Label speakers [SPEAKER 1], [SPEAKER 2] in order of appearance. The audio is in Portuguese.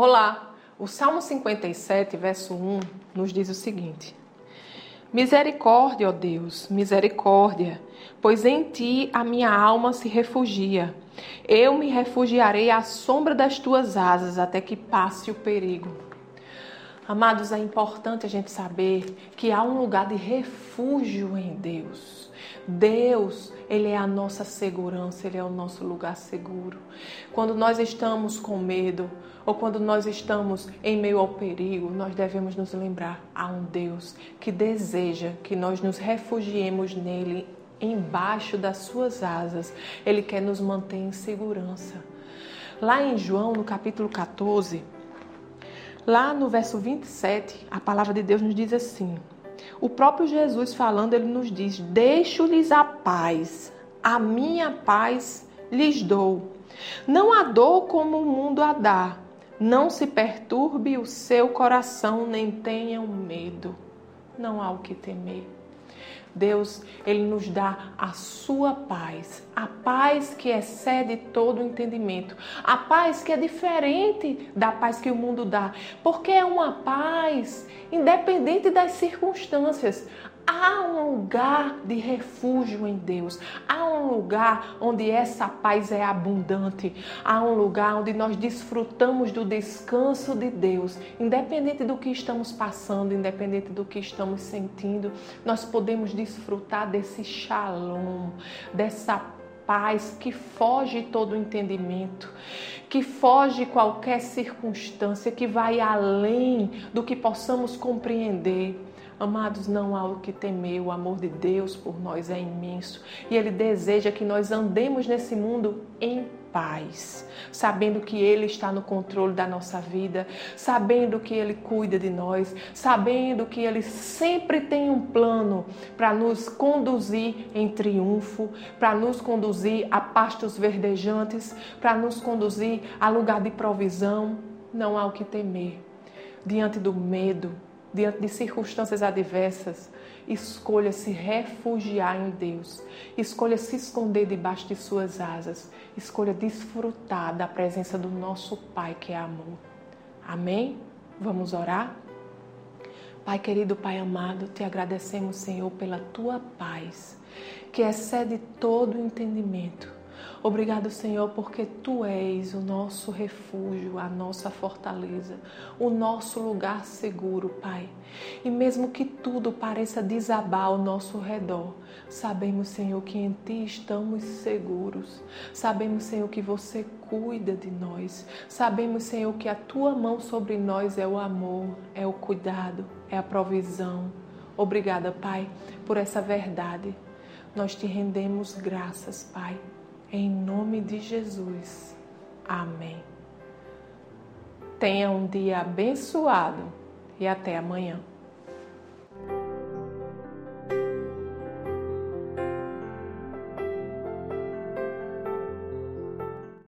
[SPEAKER 1] Olá! O Salmo 57, verso 1, nos diz o seguinte: Misericórdia, ó Deus, misericórdia, pois em ti a minha alma se refugia. Eu me refugiarei à sombra das tuas asas até que passe o perigo. Amados, é importante a gente saber que há um lugar de refúgio em Deus. Deus, Ele é a nossa segurança, Ele é o nosso lugar seguro. Quando nós estamos com medo ou quando nós estamos em meio ao perigo, nós devemos nos lembrar a um Deus que deseja que nós nos refugiemos nele, embaixo das suas asas. Ele quer nos manter em segurança. Lá em João, no capítulo 14, lá no verso 27, a palavra de Deus nos diz assim: o próprio Jesus falando, ele nos diz: Deixo-lhes a paz, a minha paz lhes dou. Não a dou como o mundo a dá. Não se perturbe o seu coração, nem tenham medo. Não há o que temer. Deus, ele nos dá a sua paz, a paz que excede todo o entendimento, a paz que é diferente da paz que o mundo dá, porque é uma paz independente das circunstâncias. Há um lugar de refúgio em Deus. Há um lugar onde essa paz é abundante. Há um lugar onde nós desfrutamos do descanso de Deus. Independente do que estamos passando, independente do que estamos sentindo, nós podemos desfrutar desse shalom, dessa paz que foge todo entendimento, que foge qualquer circunstância, que vai além do que possamos compreender. Amados, não há o que temer, o amor de Deus por nós é imenso e Ele deseja que nós andemos nesse mundo em paz, sabendo que Ele está no controle da nossa vida, sabendo que Ele cuida de nós, sabendo que Ele sempre tem um plano para nos conduzir em triunfo, para nos conduzir a pastos verdejantes, para nos conduzir a lugar de provisão. Não há o que temer diante do medo diante de circunstâncias adversas, escolha se refugiar em Deus, escolha se esconder debaixo de suas asas, escolha desfrutar da presença do nosso Pai que é amor. Amém? Vamos orar? Pai querido, Pai amado, te agradecemos, Senhor, pela tua paz, que excede todo o entendimento. Obrigado, Senhor, porque tu és o nosso refúgio, a nossa fortaleza, o nosso lugar seguro, Pai. E mesmo que tudo pareça desabar ao nosso redor, sabemos, Senhor, que em ti estamos seguros. Sabemos, Senhor, que você cuida de nós. Sabemos, Senhor, que a tua mão sobre nós é o amor, é o cuidado, é a provisão. Obrigada, Pai, por essa verdade. Nós te rendemos graças, Pai. Em nome de Jesus. Amém. Tenha um dia abençoado e até amanhã.